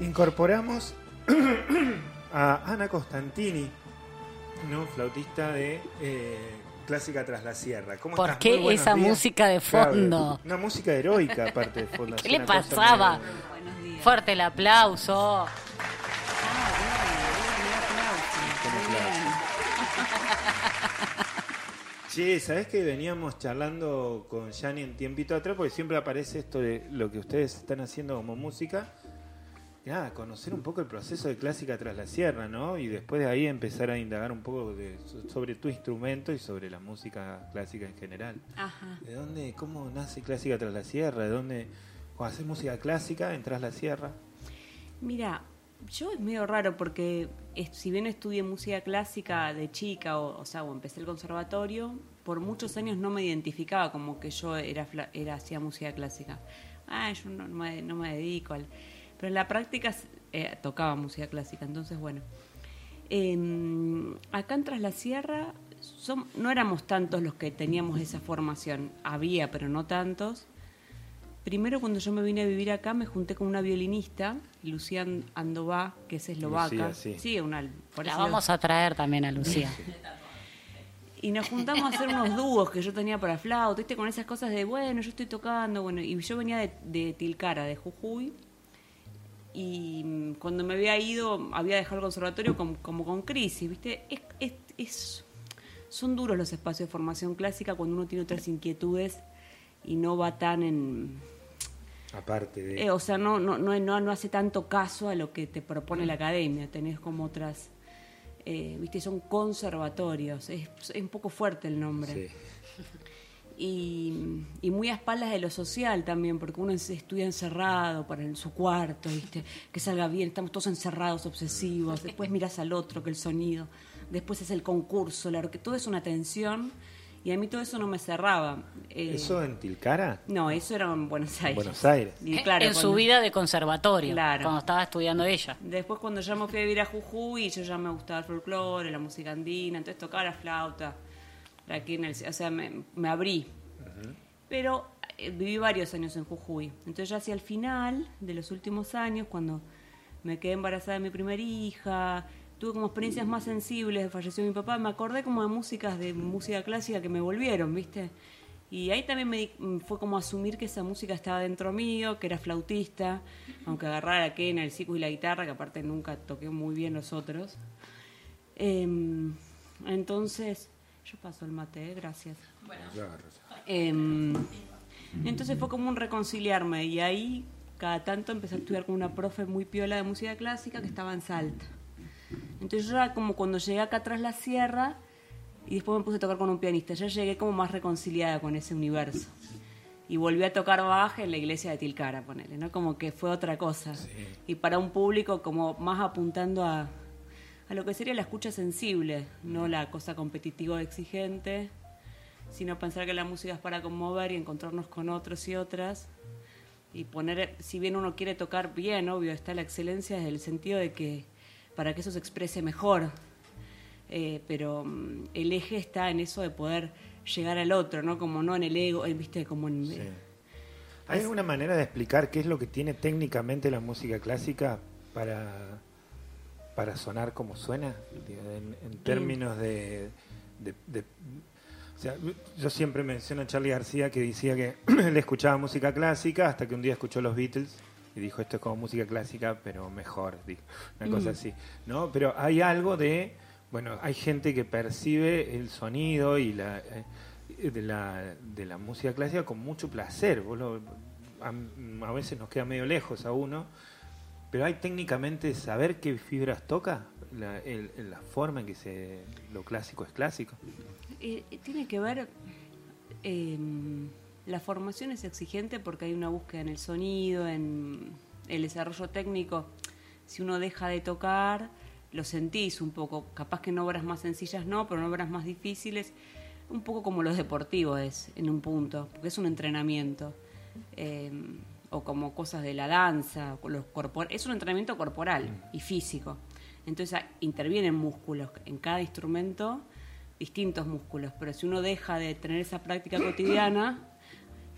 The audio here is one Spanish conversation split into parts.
incorporamos a Ana Costantini, ¿no? flautista de eh, Clásica Tras la Sierra. ¿Cómo ¿Por estás? qué esa días. música de Claro, fondo? una música heroica aparte de fondo. ¿Qué le pasaba? medio- Buenos días. Fuerte el aplauso. Che, ¿sabés que veníamos charlando con Yani en tiempito atrás? Porque siempre aparece esto de lo que ustedes están haciendo como música. Nada, conocer un poco el proceso de Clásica tras la Sierra, ¿no? Y después de ahí empezar a indagar un poco de- sobre tu instrumento y sobre la música clásica en general. Ajá. ¿De dónde, cómo nace Clásica tras la Sierra? ¿De dónde, cuando haces música clásica, entras la Sierra? Mira, yo es medio raro porque es- si bien estudié música clásica de chica, o, o sea, o empecé el conservatorio, por muchos años no me identificaba como que yo era, era hacía música clásica. Ah, yo no, no me, no me dedico al... Pero en la práctica eh, tocaba música clásica, entonces bueno. Eh, acá en Tras la Sierra som- no éramos tantos los que teníamos esa formación. Había, pero no tantos. Primero, cuando yo me vine a vivir acá, me junté con una violinista, Lucía Andová, que es eslovaca. Lucía, sí. una. por La vamos a traer también a Lucía. Y nos juntamos a hacer unos dúos que yo tenía para flauta, ¿viste? con esas cosas de, bueno, yo estoy tocando, bueno, y yo venía de, de Tilcara, de Jujuy, y mm, cuando me había ido, había dejado el conservatorio como, como con crisis, ¿viste? Es, es- es- son duros los espacios de formación clásica cuando uno tiene otras inquietudes y no va tan en... Aparte de... Eh, o sea, no, no, no, no, no hace tanto caso a lo que te propone la academia. Tenés como otras, eh, viste, son conservatorios. Es, es un poco fuerte el nombre. Sí. Y, y muy a espaldas de lo social también, porque uno estudia encerrado para en su cuarto, viste, que salga bien, estamos todos encerrados, obsesivos. Después miras al otro, que el sonido. Después es el concurso, la orque- todo es una tensión. Y a mí todo eso no me cerraba. Eh, ¿Eso en Tilcara? No, eso era en Buenos Aires. Buenos Aires. Y claro, en su vida de conservatorio, Claro. cuando estaba estudiando ella. Después cuando ya me fui a vivir a Jujuy, yo ya me gustaba el folclore, la música andina, entonces tocaba la flauta. Aquí en el, o sea, me, me abrí. Pero eh, viví varios años en Jujuy. Entonces ya hacia el final de los últimos años, cuando me quedé embarazada de mi primera hija, tuve como experiencias más sensibles, falleció mi papá, me acordé como de músicas de música clásica que me volvieron, ¿viste? Y ahí también me di- fue como asumir que esa música estaba dentro mío, que era flautista, aunque agarrara quena, el sicu y la guitarra, que aparte nunca toqué muy bien los otros. Em, entonces, yo paso el mate, ¿eh? gracias. Em, entonces fue como un reconciliarme y ahí cada tanto empecé a estudiar con una profe muy piola de música clásica que estaba en Salta. Entonces yo era como cuando llegué acá atrás la sierra y después me puse a tocar con un pianista, ya llegué como más reconciliada con ese universo. Y volví a tocar baja en la iglesia de Tilcara, ponele, ¿no? Como que fue otra cosa. Y para un público como más apuntando a, a lo que sería la escucha sensible, no la cosa competitiva o exigente, sino pensar que la música es para conmover y encontrarnos con otros y otras. Y poner, si bien uno quiere tocar bien, obvio, está la excelencia desde el sentido de que para que eso se exprese mejor. Eh, pero mm, el eje está en eso de poder llegar al otro, ¿no? Como no en el ego, eh, ¿viste? Como en... Sí. ¿Hay alguna manera de explicar qué es lo que tiene técnicamente la música clásica para, para sonar como suena? En, en términos de, de- de- o sea, yo siempre menciono a Charlie García que decía que él escuchaba música clásica hasta que un día escuchó los Beatles y dijo esto es como música clásica pero mejor, dijo, una cosa así. ¿no? Pero hay algo de, bueno, hay gente que percibe el sonido y la... eh, de la, de la música clásica con mucho placer. Vos lo- a, a veces nos queda medio lejos a uno, pero hay técnicamente saber qué fibras toca, la, la forma en que se, lo clásico es clásico. Tiene que ver, eh, la formación es exigente porque hay una búsqueda en el sonido, en el desarrollo técnico. Si uno deja de tocar, lo sentís un poco. Capaz que en obras más sencillas no, pero en obras más difíciles, un poco como los deportivos es, en un punto, porque es un entrenamiento. Eh, o como cosas de la danza, los corpor es un entrenamiento corporal y físico. Entonces ah, intervienen músculos en cada instrumento, distintos músculos, pero si uno deja de tener esa práctica cotidiana,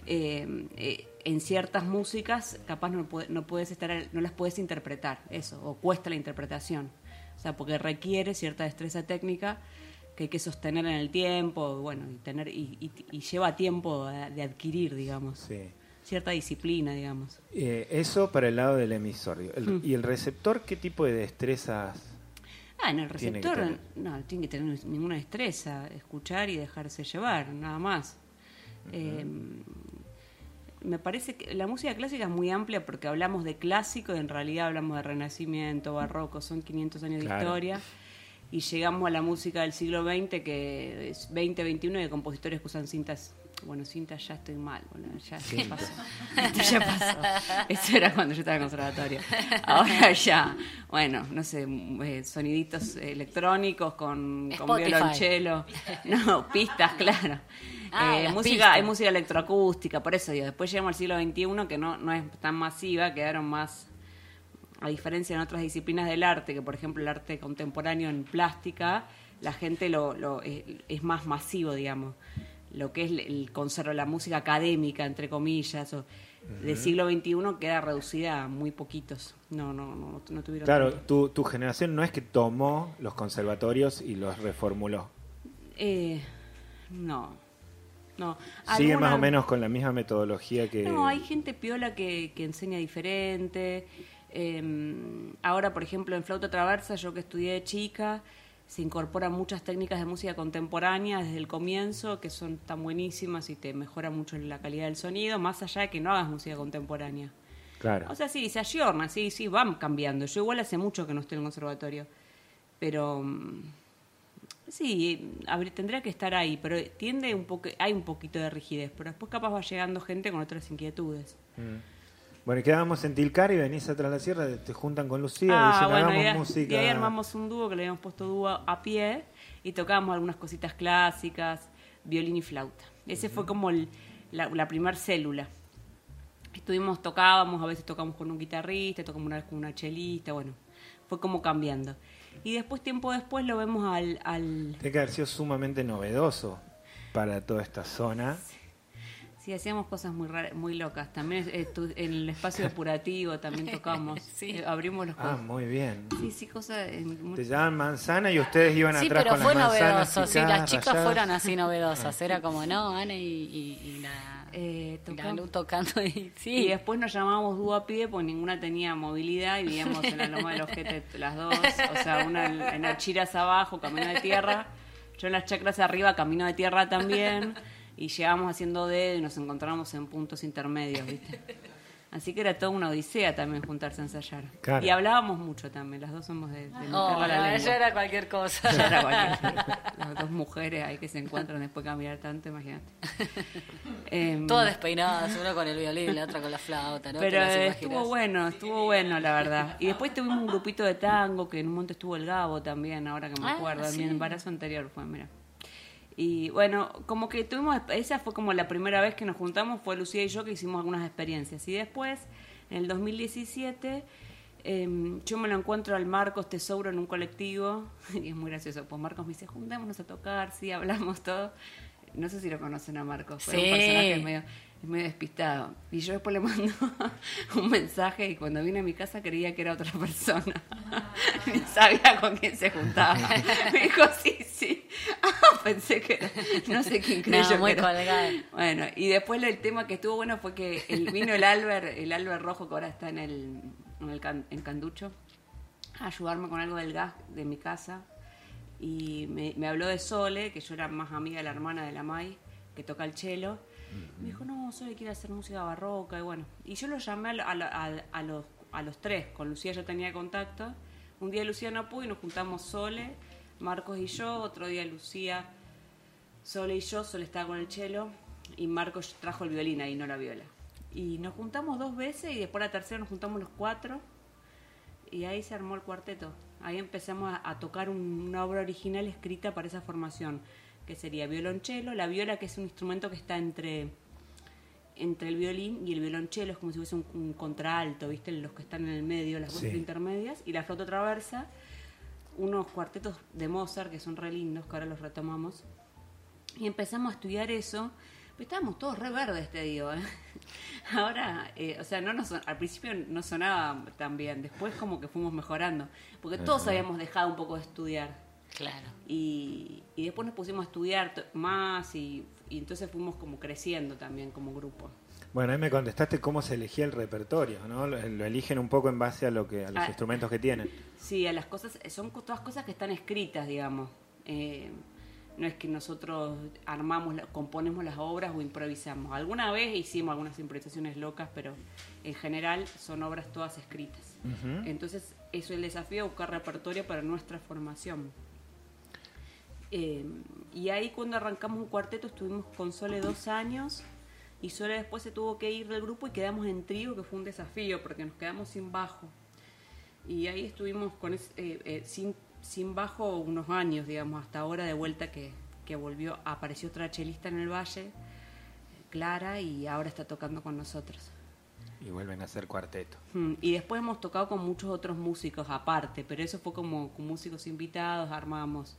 eh, eh, en ciertas músicas capaz no, no puedes estar no las puedes interpretar eso o cuesta la interpretación o sea porque requiere cierta destreza técnica que hay que sostener en el tiempo bueno y tener y, y- y lleva tiempo de, de adquirir digamos Sí. Cierta disciplina digamos Eh, eso para el lado del emisor. El- Mm. ¿Y el receptor qué tipo de destrezas? ah en el receptor no tiene que tener ninguna destreza escuchar y dejarse llevar nada más Eh, me parece que la música clásica es muy amplia porque hablamos de clásico y en realidad hablamos de renacimiento, barroco, son 500 años de historia y llegamos a la música del siglo XX que es 20, 21 de compositores que usan cintas. Bueno, cintas ya estoy mal, boludo, ya, ya pasó. Esto ya pasó. Eso era cuando yo estaba en conservatorio. Ahora ya, bueno, no sé, eh, soniditos electrónicos con, con violonchelo. No, pistas, claro. Ah, Eh, música, pistas. hay música electroacústica, por eso digo, después llegamos al siglo XXI que no, no es tan masiva, quedaron más, a diferencia en otras disciplinas del arte, que por ejemplo el arte contemporáneo en plástica, la gente lo, lo- es, es más masivo, digamos. Lo que es el conserva la música académica, entre comillas, o del siglo XXI queda reducida a muy poquitos. No, no, no, no tuvieron Claro, tu, tu generación no es que tomó los conservatorios y los reformuló. Eh, no. No. Sigue más o menos con la misma metodología que... No, hay gente piola que, que enseña diferente. Eh, ahora, por ejemplo, en flauta traversa, yo que estudié de chica, se incorporan muchas técnicas de música contemporánea desde el comienzo, que son tan buenísimas y te mejora mucho la calidad del sonido, más allá de que no hagas música contemporánea. Claro. O sea, sí, se ayorna, sí, sí, van cambiando. Yo igual hace mucho que no estoy en el conservatorio. Pero mm, sí, tendría que estar ahí, pero tiende un poco, hay un poquito de rigidez, pero después capaz va llegando gente con otras inquietudes. Mm. Bueno, y quedábamos en Tilcar y venís atrás de la sierra, te juntan con Lucía, ah, dicen, bueno, hagamos y, música. y ahí armamos un dúo que le habíamos puesto dúo a pie y tocábamos algunas cositas clásicas, violín y flauta. Ese fue como el- la, la primer célula. Estuvimos, tocábamos, a veces tocamos con un guitarrista, tocamos una vez con una chelista, bueno, fue como cambiando. Y después, tiempo después, lo vemos al, al Tiene que haber sido sumamente novedoso para toda esta zona. Sí, hacíamos cosas muy raras, muy locas. También eh, en el espacio depurativo también tocamos. Sí. Eh, abrimos los Ah, muy bien. Sí, sí, cosas. en mu- Te llaman manzana y ustedes iban Sí, atrás pero con fue las manzanas. novedoso. Sí, las chicas rayadas. fueron así novedosas. Era como, no, Ana y, y- y la, Eh, y la tocamos- Lu tocando. Y, Y sí, después nos llamábamos dúo a pie porque ninguna tenía movilidad y vivíamos en la loma del ojete las dos. O sea, una en, en Achiras abajo, camino de tierra. Yo en las chacras arriba, camino de tierra también. Y llegábamos haciendo dedo y nos encontramos en puntos intermedios, ¿viste? Así que era toda una odisea también juntarse a ensayar. Claro. Y hablábamos mucho también, las dos somos de, de Oh, la lengua. ya era cualquier cosa. Ya era cualquier- Las dos mujeres ahí que se encuentran después de cambiar tanto, imagínate. Em, Todas despeinadas, una con el violín, la otra con la flauta, ¿no? Pero eh, estuvo bueno, estuvo bueno, la verdad. Y después tuvimos un grupito de tango, que en un momento estuvo el Gabo también, ahora que me Ah, acuerdo. En mi embarazo anterior fue, mira. Y bueno, como que tuvimos, esa fue como la primera vez que nos juntamos, fue Lucía y yo que hicimos algunas experiencias. Y después, en el 2017, em, yo me lo encuentro al Marcos Tesouro en un colectivo, y es muy gracioso, pues Marcos me dice, juntémonos a tocar, sí, hablamos todo. No sé si lo conocen a Marcos, fue Sí. un personaje medio, medio despistado. Y yo después le mando un mensaje y cuando vine a mi casa creía que era otra persona. Ni sabía con quién se juntaba. Me dijo, sí, pensé que era, no sé quién creyó No, muy colgada. Bueno, y después el tema que estuvo bueno fue que el, vino el Albert, el Albert rojo que ahora está en el, en el can- en Canducho, a ayudarme con algo del gas de mi casa. Y me, me habló de Sole, que yo era más amiga de la hermana de la Mai, que toca el cello. Me dijo, no, Sole quiere hacer música barroca. Y bueno, y yo lo llamé a, lo- a lo- a- a los, a los tres. Con Lucía ya tenía contacto. Un día Lucía no pudo y nos juntamos Sole, Marcos y yo. Otro día Lucía, Sole y yo. Sole estaba con el cello. Y Marcos trajo el violín ahí, no la viola. Y nos juntamos dos veces y después la tercera nos juntamos los cuatro. Y ahí se armó el cuarteto. Ahí empezamos a, a tocar un- una obra original escrita para esa formación, que sería violonchelo, la viola que es un instrumento que está entre entre el violín y el violonchelo, es como si fuese un, un contraalto, ¿viste? Los que están en el medio, las voces Sí. intermedias, y la flauta traversa, unos cuartetos de Mozart que son re lindos, que ahora los retomamos. Y empezamos a estudiar eso Pero estábamos todos re verdes, te digo. ¿eh? Ahora, eh, o sea, no nos, son- al principio no sonaba tan bien, después como que fuimos mejorando, porque todos habíamos dejado un poco de estudiar. Claro. Y, y después nos pusimos a estudiar más y, y entonces fuimos como creciendo también como grupo. Bueno, ahí me contestaste cómo se elegía el repertorio, ¿no? Lo, lo eligen un poco en base a lo que a los Ah. instrumentos que tienen. Sí, a las cosas, son todas cosas que están escritas, digamos. Eh, no es que nosotros armamos, componemos las obras o improvisamos. Alguna vez hicimos algunas improvisaciones locas, pero en general son obras todas escritas. Entonces, eso es el desafío, buscar repertorio para nuestra formación. Eh, y ahí cuando arrancamos un cuarteto estuvimos con Sole dos años y Sole después se tuvo que ir del grupo y quedamos en trío, que fue un desafío porque nos quedamos sin bajo. Y ahí estuvimos con eh, eh, sin, sin bajo unos años, digamos, hasta ahora de vuelta que, que volvió, apareció otra chelista en el valle, Clara, y ahora está tocando con nosotros. Y vuelven a hacer cuarteto. Mm, Y después hemos tocado con muchos otros músicos aparte, pero eso fue como con músicos invitados, armamos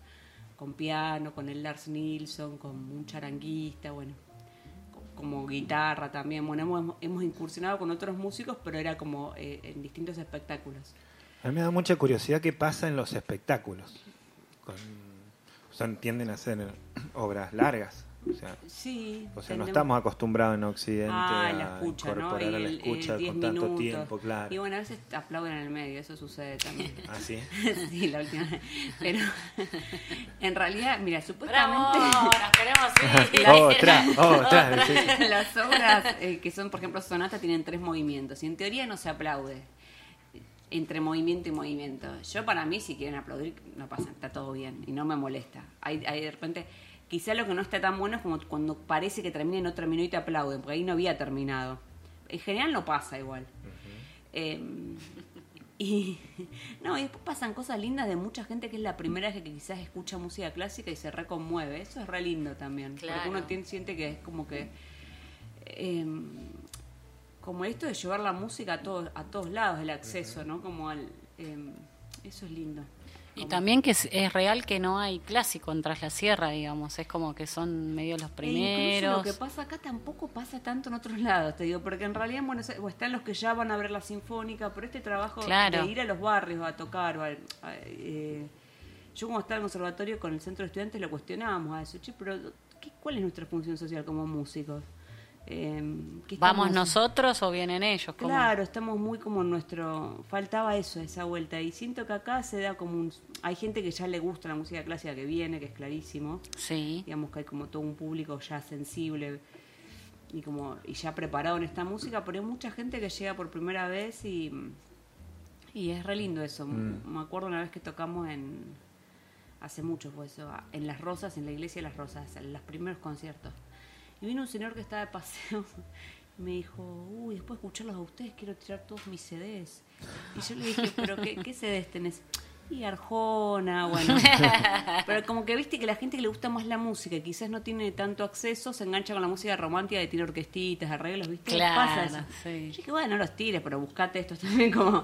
con piano, con el Lars Nilsson, con un charanguista, bueno, guitarra también. Bueno, hemos, hemos incursionado con otros músicos, pero era como eh, en distintos espectáculos. A mí me da mucha curiosidad qué pasa en los espectáculos. Con, o sea, tienden a ser obras largas. O sea, Sí. o sea no estamos acostumbrados en Occidente Ah, a la escucha, ¿no? incorporar a la escucha el 10 con tanto minutos. tiempo, claro. Y bueno, a veces aplauden en el medio, eso sucede también. ¿Ah, sí? sí, la última vez. Pero en realidad, mira, ¡Bravo! supuestamente Nos queremos ir. otra, sí. las obras eh, que son, por ejemplo, sonata tienen tres movimientos y en teoría no se aplaude entre movimiento y movimiento. Yo para mí, si quieren aplaudir, no pasa, está todo bien y no me molesta. Hay, hay de repente, quizá lo que no está tan bueno es como cuando parece que termina y no terminó y te aplauden, porque ahí no había terminado. En general no pasa igual. Eh, y no, y después pasan cosas lindas de mucha gente que es la primera vez que quizás escucha música clásica y se reconmueve. Eso es re lindo también. Claro. Porque uno tiene- siente que es como que. eh, como esto de llevar la música a todos, a todos lados, el acceso, ¿no? Como al. eh, eso es lindo. Y también que es, es real que no hay clásico en Tras la Sierra, digamos. Es como que son medio los E primeros. lo que pasa acá tampoco pasa tanto en otros lados, te digo, porque en realidad en Buenos Aires, o están los que ya van a ver la sinfónica, pero este trabajo Claro. de ir a los barrios a tocar, o al- a- eh, yo como estaba en el conservatorio con el centro de estudiantes lo cuestionábamos a eso, che, pero ¿qué- ¿cuál es nuestra función social como músicos? Eh, ¿qué ¿Vamos nosotros o vienen ellos? ¿Cómo? Claro, estamos muy como en nuestro... Faltaba eso, esa vuelta. Y siento que acá se da como un... Hay gente que ya le gusta la música clásica que viene, que es clarísimo Sí. digamos que hay como todo un público ya sensible y como y ya preparado en esta música, pero hay mucha gente que llega por primera vez y, y es re lindo eso. Me acuerdo una vez que tocamos en hace mucho fue eso, en Las Rosas, en la iglesia de Las Rosas, en los primeros conciertos. Y vino un señor que estaba de paseo y me dijo, uy, después de escucharlos a ustedes quiero tirar todos mis CDs. Y yo le dije, pero ¿qué, qué CDs tenés? Y Arjona, bueno. Pero como que viste que la gente que le gusta más la música quizás no tiene tanto acceso, se engancha con la música romántica de tiene orquestitas, arreglos, ¿viste? Claro, Pasa eso. sí. Yo dije, bueno, no los tires, pero buscate estos también como...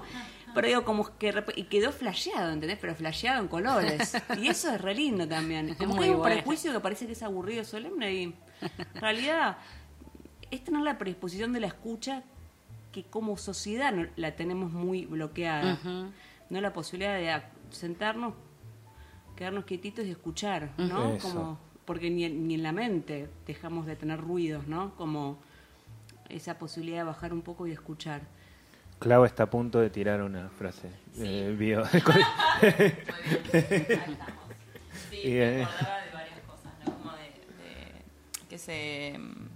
Pero digo, como que... Y quedó flasheado, ¿entendés? Pero flasheado en colores. Y eso es re lindo también. Como muy que hay un bueno. prejuicio que parece que es aburrido, solemne y... En realidad, es tener la predisposición de la escucha que como sociedad no- la tenemos muy bloqueada. Ujú. No la posibilidad de sentarnos, quedarnos quietitos y escuchar, ¿no? Eso. Como, porque ni, en- ni en la mente dejamos de tener ruidos, ¿no? Como esa posibilidad de bajar un poco y escuchar. Clau está a punto de tirar una frase. eh, bio- Sí, eh, de varias cosas, ¿no? Como de, de que se, mm,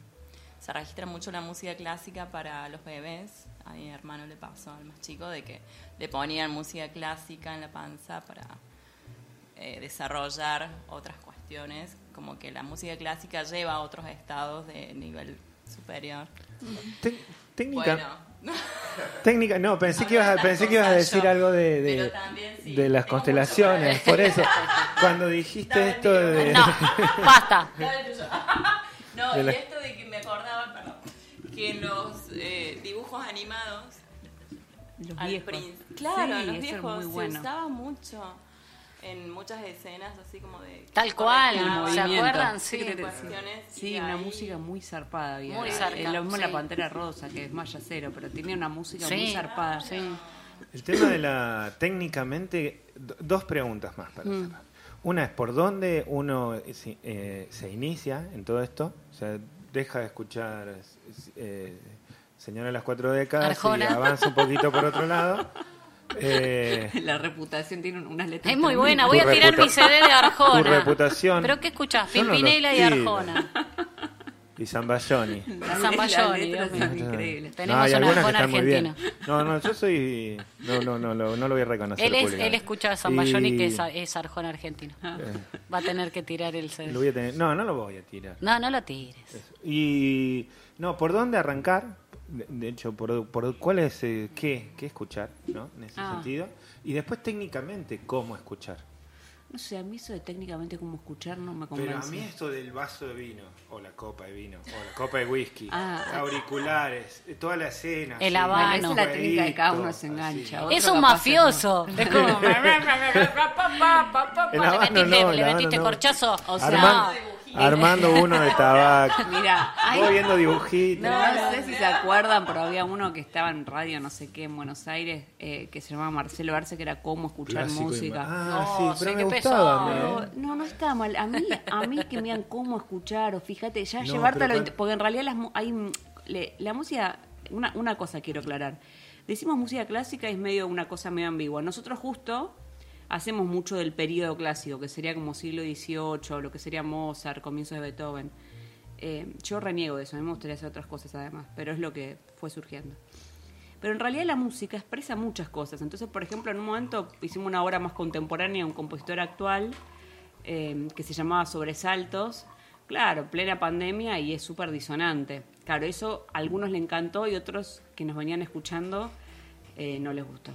se registra mucho la música clásica para los bebés. A mi hermano le pasó al más chico de que le ponían música clásica en la panza para eh, desarrollar otras cuestiones, como que la música clásica lleva a otros estados de nivel superior. Técnica, Bueno, técnica, no, pensé que ibas pensé que ibas a decir yo, algo de, de, pero también sí, de las constelaciones, por eso, cuando dijiste esto de... No, basta. No, y la- esto de que me acordaba, perdón, que en los eh, dibujos animados, Los al viejos. prin- claro, Sí, los viejos muy se bueno. usaba mucho en muchas escenas así como de... Tal cual, El ¿se acuerdan? Sí, Sí. Sí, una ahí- música muy zarpada había. Muy Es zarpa, lo mismo sí. la Pantera Rosa, que es más yacero, pero tenía una música muy zarpada. sí. El tema de la técnicamente, do- dos preguntas más para Mm. cerrar. Una es por dónde uno eh, se, eh, se inicia en todo esto, o sea, deja de escuchar eh, Señora de las Cuatro Décadas Arjona. y avanza un poquito por otro lado. Eh, La reputación tiene unas letras. Es muy buena, voy a tirar mi CD de Arjona. tu reputación. ¿Pero qué escuchás? Yo no Pimpinela y. Arjona. Y Zambayoni, mío. increíbles. Tenemos hay un algunas que Arjona están muy bien. argentino. No, no, yo soy. No, no, no, lo- no lo voy a reconocer. Él, es, él escucha a Zambayoni, Y- que es, es Arjona argentino. eh, Va a tener que tirar el CD. lo voy a tener- No, no lo voy a tirar. No, no lo tires. Y no, ¿por dónde arrancar? De, de hecho, por, por cuál es, eh, qué, qué escuchar, ¿no? En ese Ah. sentido. Y después técnicamente, cómo escuchar. No sé, a mí eso de técnicamente cómo escuchar no me convence. Pero a mí esto del vaso de vino, o la copa de vino, o la copa de whisky, Ah. auriculares, eh, toda la escena. El habano. Bueno, es la técnica que cada uno se engancha. Es un mafioso. Es como. El le metiste, no, el le habano metiste no. corchazo. O sea, armando uno de tabaco. Mira, hay, Voy viendo dibujitos. No, sé si se acuerdan, pero había uno que estaba en radio, no sé qué, en Buenos Aires, eh, que se llamaba Marcelo Arce, que era cómo escuchar Clásico música. Ah, No, sí, pero sí, me gustaba. pesado. No, no está mal. A mí, a mí que me digan cómo escuchar, o fíjate, ya No, llevártelo, pero porque en realidad las, hay, mm, le- la música, una, una cosa quiero aclarar. Decimos música clásica y es medio una cosa medio ambigua. Nosotros justo hacemos mucho del periodo clásico, que sería como siglo XVIII, lo que sería Mozart, comienzos de Beethoven. Eh, yo reniego de eso, a mí me gustaría hacer otras cosas además, pero es lo que fue surgiendo. Pero en realidad la música expresa muchas cosas. Entonces, por ejemplo, en un momento hicimos una obra más contemporánea, un compositor actual, eh, que se llamaba Sobresaltos. Claro, plena pandemia y es súper disonante. Claro, eso a algunos le encantó y otros que nos venían escuchando eh, no les gustó.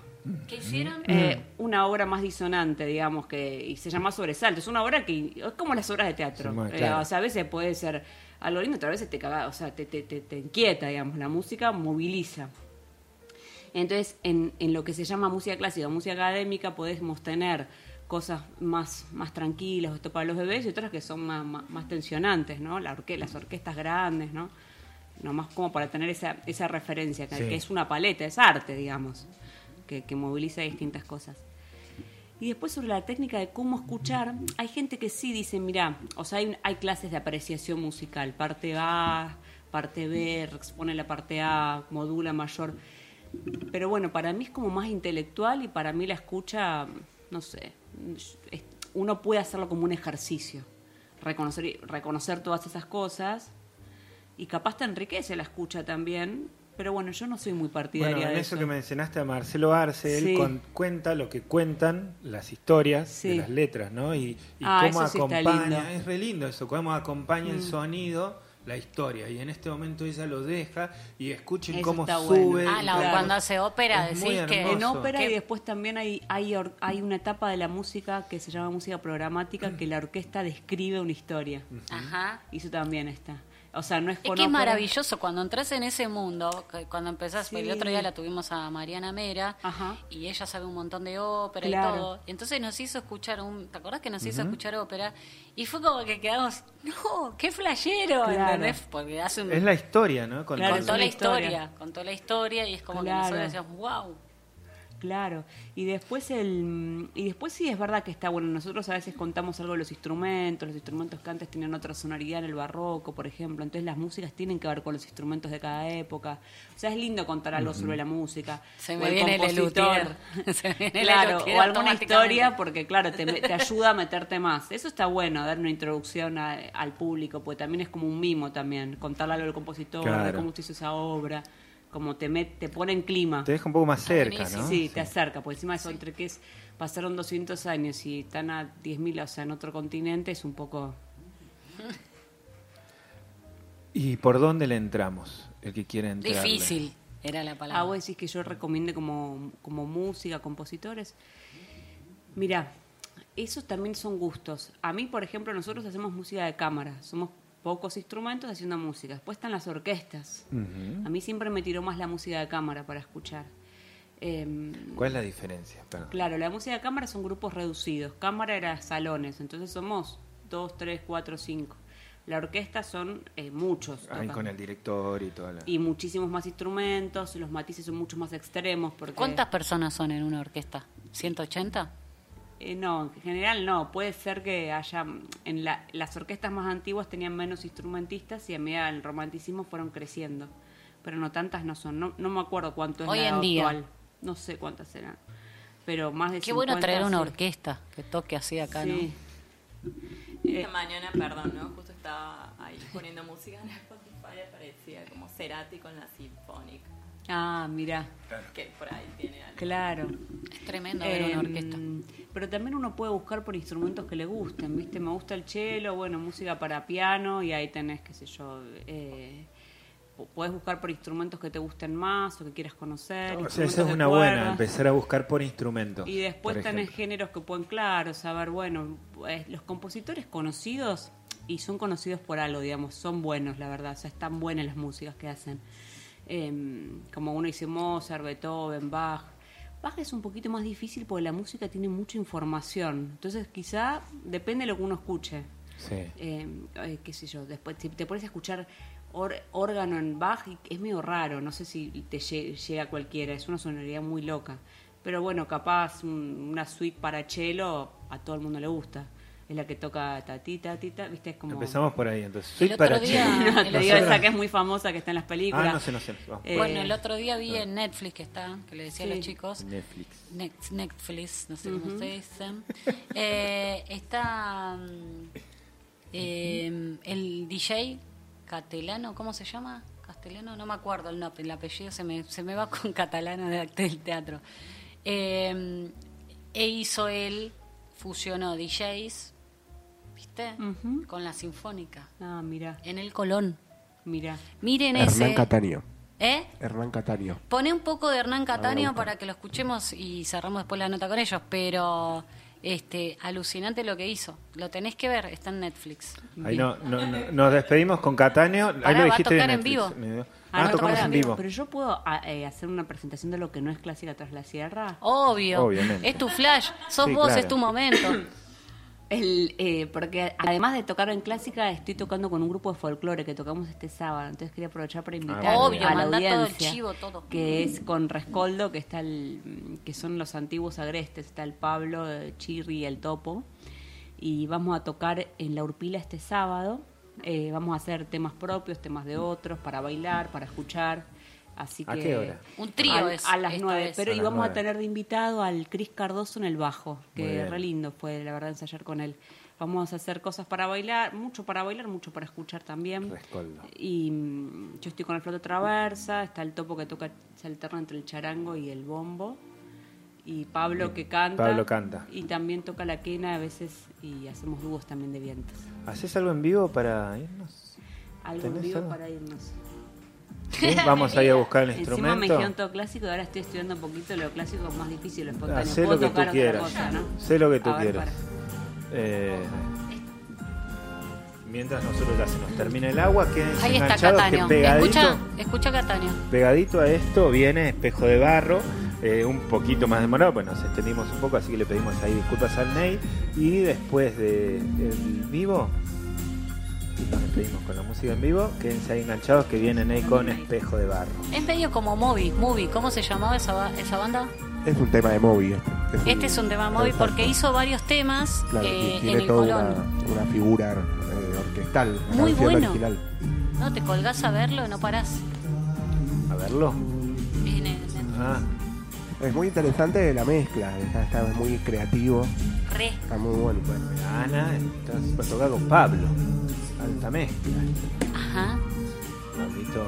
¿Qué hicieron? Eh, una obra más disonante, digamos, que y se llama Sobresaltos. Es una obra que es como las obras de teatro. Sí, Eh, claro. o sea, a veces puede ser algo lindo, otras veces te caga, o sea, te, te, te, te inquieta, digamos. La música moviliza. Entonces, en, en lo que se llama música clásica, música académica, podemos tener cosas más, más tranquilas, esto para los bebés, y otras que son más, más, más tensionantes, ¿no? La orque- las orquestas grandes, ¿no? Nomás como para tener esa, esa referencia, que, Sí. que es una paleta, es arte, digamos, que, que moviliza distintas cosas. Y después sobre la técnica de cómo escuchar, hay gente que sí dice, mira, o sea, hay, hay clases de apreciación musical, parte A, parte B, expone la parte A, modula mayor. Pero bueno, para mí es como más intelectual y para mí la escucha, no sé, uno puede hacerlo como un ejercicio, reconocer, reconocer todas esas cosas y capaz te enriquece la escucha también, pero bueno, yo no soy muy partidaria Bueno, en de eso, eso. que mencionaste a Marcelo Arce, él Sí. con- cuenta lo que cuentan las historias Sí. de las letras, ¿no? Y, y Ah, cómo eso sí está acompaña. Mm. es re lindo eso, cómo acompaña el sonido la historia. Y en este momento ella lo deja y escuchen Eso cómo sube. bueno. Ah, cuando hace ópera, decís que. En ópera y después también hay, hay, or- hay una etapa de la música que se llama música programática que la orquesta describe una historia. Ajá. Y eso también está. O sea, no es Es que es maravilloso cuando entras en ese mundo, cuando empezás, Sí. el otro día la tuvimos a Mariana Mera Ajá. y ella sabe un montón de ópera Claro. y todo. Entonces nos hizo escuchar un, ¿te acordás que nos hizo escuchar ópera? Y fue como que quedamos, no, qué flashero, Claro. ¿entendés? Porque hace un, Es la historia, ¿no? Con Claro, contó la historia. contó la historia y es como Claro. que nosotros decíamos, wow. Claro, y después el y después sí es verdad que está bueno, nosotros a veces contamos algo de los instrumentos, los instrumentos que antes tenían otra sonoridad en el barroco, por ejemplo, entonces las músicas tienen que ver con los instrumentos de cada época. O sea, es lindo contar algo sobre la música. Se o me el viene el compositor. Se me viene el claro, o alguna historia porque claro, te, te ayuda a meterte más. Eso está bueno, dar una introducción a- al público, porque también es como un mimo también, contarle algo del compositor, de cómo se hizo esa obra, como te met- te pone en clima. Te deja un poco más cerca. ¿no? Sí, te acerca, porque encima eso entre que es, pasaron 200 años y están a 10.000, o sea, en otro continente, es un poco... ¿Y por dónde le entramos? El que quiere entrar. Difícil era la palabra. Ah, vos decís que yo recomiende como, como música, compositores. Mira, esos también son gustos. A mí, por ejemplo, nosotros hacemos música de cámara, somos pocos instrumentos haciendo música. Después están las orquestas. A mí siempre me tiró más la música de cámara para escuchar. Em, ¿Cuál es la diferencia? Perdón. Claro, la música de cámara son grupos reducidos. Cámara era salones, entonces somos dos, tres, cuatro, cinco. La orquesta son eh, muchos. Ahí con el director y toda la... Y muchísimos más instrumentos, los matices son mucho más extremos. Porque, ¿Cuántas personas son en una orquesta? ¿180? Eh, no, en general no. Puede ser que haya. En la- las orquestas más antiguas tenían menos instrumentistas y a medida del romanticismo fueron creciendo. Pero no tantas no son. No, no me acuerdo cuánto es Hoy la en día. actual. No sé cuántas serán. Pero más de Qué bueno 50, traer una sí. orquesta que toque así acá, Sí. Esta Eh, mañana, perdón, ¿no? Justo estaba ahí poniendo música en Spotify, aparecía como Cerati con la Symphonic, Ah, mira, que por ahí tiene algo. claro. Es tremendo ver una Em, orquesta. Pero también uno puede buscar por instrumentos que le gusten, ¿viste? Me gusta el cello, bueno, música para piano y ahí tenés, qué sé yo, eh, pu- puedes buscar por instrumentos que te gusten más o que quieras conocer. O sea, instrumentos esa es una buena, empezar a buscar por instrumentos. Y después tenés ejemplo. géneros que pueden, claro, saber, bueno, pues, los compositores conocidos, y son conocidos por algo, digamos, son buenos, la verdad, o sea, están buenas las músicas que hacen. Em, como uno dice Mozart, Beethoven, Bach. Bach es un poquito más difícil porque la música tiene mucha información, entonces quizá depende de lo que uno escuche. Sí. Eh, eh, qué sé yo, después si te pones a escuchar or- órgano en Bach es medio raro, no sé si te lle- llega a cualquiera, es una sonoridad muy loca. Pero bueno, capaz un- una suite para cello a todo el mundo le gusta. Es la que toca tatita, tita, viste, es como... Empezamos por ahí, entonces. El Suite otro para día-. No, te digo Nosotros- esa que es muy famosa, que está en las películas. Ah, no sé, no sé. Eh, bueno, el otro día vi en Netflix que está, que le decía a los chicos, Netflix. Netflix, no sé cómo se dice. Eh, está mm, eh, el DJ Catelano, ¿cómo se llama? Castellano, no me acuerdo el, no- el apellido, se me, se me va con catalano del teatro. Eh, e hizo él, fusionó DJs, ¿viste? Con la sinfónica, Ah, mira, en el Colón. mira. Miren Hernán ese. Cataño. ¿Eh? Hernán Cataño. Pone un poco de Hernán Cataño para que lo escuchemos y cerramos después la nota con ellos, pero este alucinante lo que hizo. Lo tenés que ver, está en Netflix. Ahí no, no- no- nos despedimos con Cataño. Ahí lo va a dijiste tocar en vivo. Ah, Ah, tocamos en vivo. Pero yo puedo ah, eh, hacer una presentación de lo que no es clásica tras la sierra. Obvio. Obviamente. Es tu flash, sos Sí, vos, claro. es tu momento. El, eh, porque además de tocar en clásica, estoy tocando con un grupo de folclore que tocamos este sábado. Entonces quería aprovechar para invitar Ah, Obvio, a la mandá todo el audiencia. chivo, todo. Que es con Rescoldo, que está el, que son los antiguos agrestes. Está el Pablo, el Chirri y el Topo. Y vamos a tocar en la Urpila este sábado. Eh, vamos a hacer temas propios, temas de otros, para bailar, para escuchar. Así ¿A que qué hora? Un trío es a las nueve. Pero A vamos a nueve. tener de invitado al Cris Cardoso en el bajo, que re lindo fue, la verdad, ensayar con él. Vamos a hacer cosas para bailar, mucho para bailar, mucho para escuchar también. Rescoldo. Y mm, yo estoy con el flauta traversa, está el topo que toca, se alterna entre el charango y el bombo. Y Pablo que canta. Pablo canta. Y también toca la quena a veces y hacemos dúos también de vientos. ¿Haces algo en vivo para irnos? Algo en ¿Tenés vivo algo? para irnos. ¿Sí? Vamos a ir a buscar el Encima me instrumento. dijeron todo clásico y ahora estoy estudiando un poquito lo clásico es más difícil, lo espontáneo. Hacé Puedo lo que tú quieras. cosa, ¿no? Sé lo que tú A ver, quieras. Eh, mientras nosotros ya se nos termina el agua, quédense Ahí está Cataño. que pegadito, Escucha, escucha Cataño. pegadito a esto viene Espejo de Barro, eh, un poquito más demorado, pues nos extendimos un poco, así que le pedimos ahí disculpas al Ney. Y después de- del vivo, nos despedimos con la música en vivo, quédense ahí enganchados que viene Ney con Espejo de Barro. Es medio como Moby, Movie. ¿Cómo se llamaba esa, ba- esa banda? Es un tema de Moby. Este, Este es un tema Moby porque hizo varios temas Claro, eh, tiene en el toda Colón. una, una figura eh, orquestal. Muy bueno. original. No te colgás a verlo y no parás. A verlo. En el- Ah, Es muy interesante la mezcla. Está, está muy creativo. Re. Está muy bueno. bueno, mira, Ana, entonces va a tocar con Pablo. Mezcla. Ajá. Pablito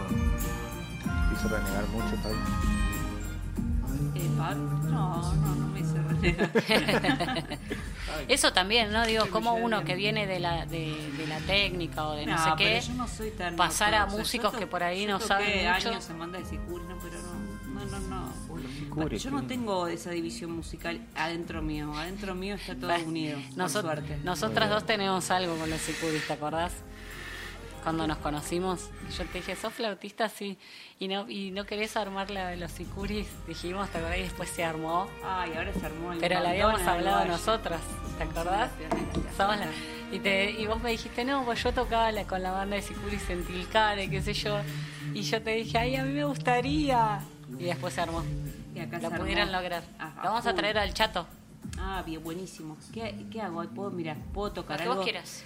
hizo renegar mucho, Pablo. Eh, Pablo, no, no, no me hice renegar. Eso también, ¿no? Digo, como uno que viene de la, de, de la técnica o de no, sé pero qué, yo no soy tan pasar a músicos Yo que por ahí no saben mucho. años en banda de Sicuri, no, pero no, no, no, no. Sicuri, yo no tengo esa división musical adentro mío. Adentro mío está todo unido, por nosot- suerte. Nosotras dos tenemos algo con los Sicuris, ¿te acordás? Cuando nos conocimos. Yo te dije, ¿sos flautista? Sí. Y no, y no querés armar la de los sicuris. Dijimos, ¿te acordás? Y después se armó. Ay, ahora se armó el Pero la habíamos hablado nosotras, ¿te acordás? Somos la- y, te, y vos me dijiste, no, pues yo tocaba la- con la banda de Sicuris en Tilcare, qué sé yo. Y yo te dije, ay, a mí me gustaría. Y después se armó. Y acá Lo se pudieron armó. lograr. Ah, Lo vamos a traer al chato. Ah, bien, buenísimo. ¿Qué, qué hago? ¿Puedo, mira, puedo Lo tocar que algo? vos quieras.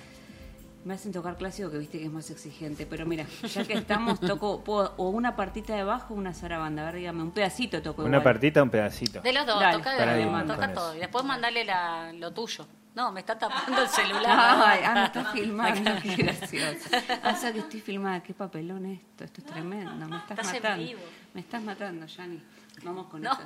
Me hacen tocar clásico que viste que es más exigente, pero mira, ya que estamos, toco puedo, o una partita de bajo o una zarabanda. A ver, dígame, un pedacito toco Una igual. partita, un pedacito. De los dos, Dale, toca, de- ahí, toca todo. eso. Y después mandale la, lo tuyo. No, me está tapando el celular. Ay, ah, me está filmando, qué gracioso. Ah, o sea que estoy filmada, qué papelón esto, esto es tremendo, me estás, Estás en matando. vivo. Me estás matando, Yani. Vamos con No. esto.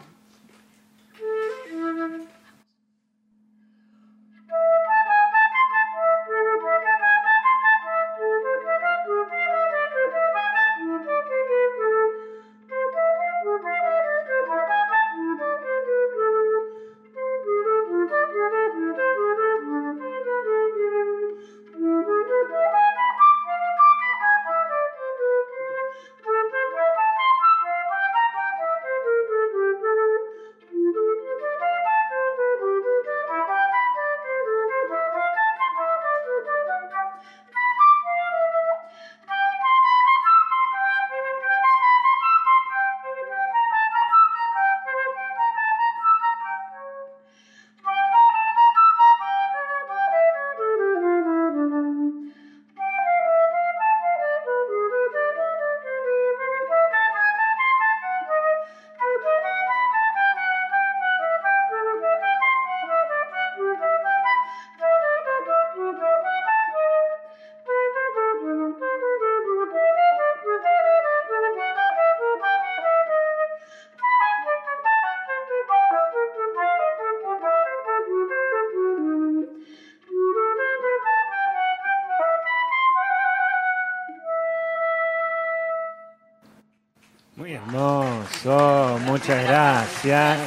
Muchas gracias.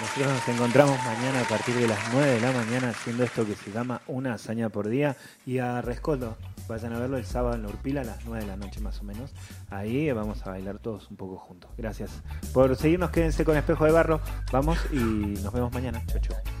Nosotros nos encontramos mañana a partir de las 9 de la mañana haciendo esto que se llama Una hazaña por día. Y a Rescoldo, vayan a verlo el sábado en la Urpila a las 9 de la noche más o menos. Ahí vamos a bailar todos un poco juntos. Gracias por seguirnos, quédense con Espejo de Barro. Vamos y nos vemos mañana. Chau, chau.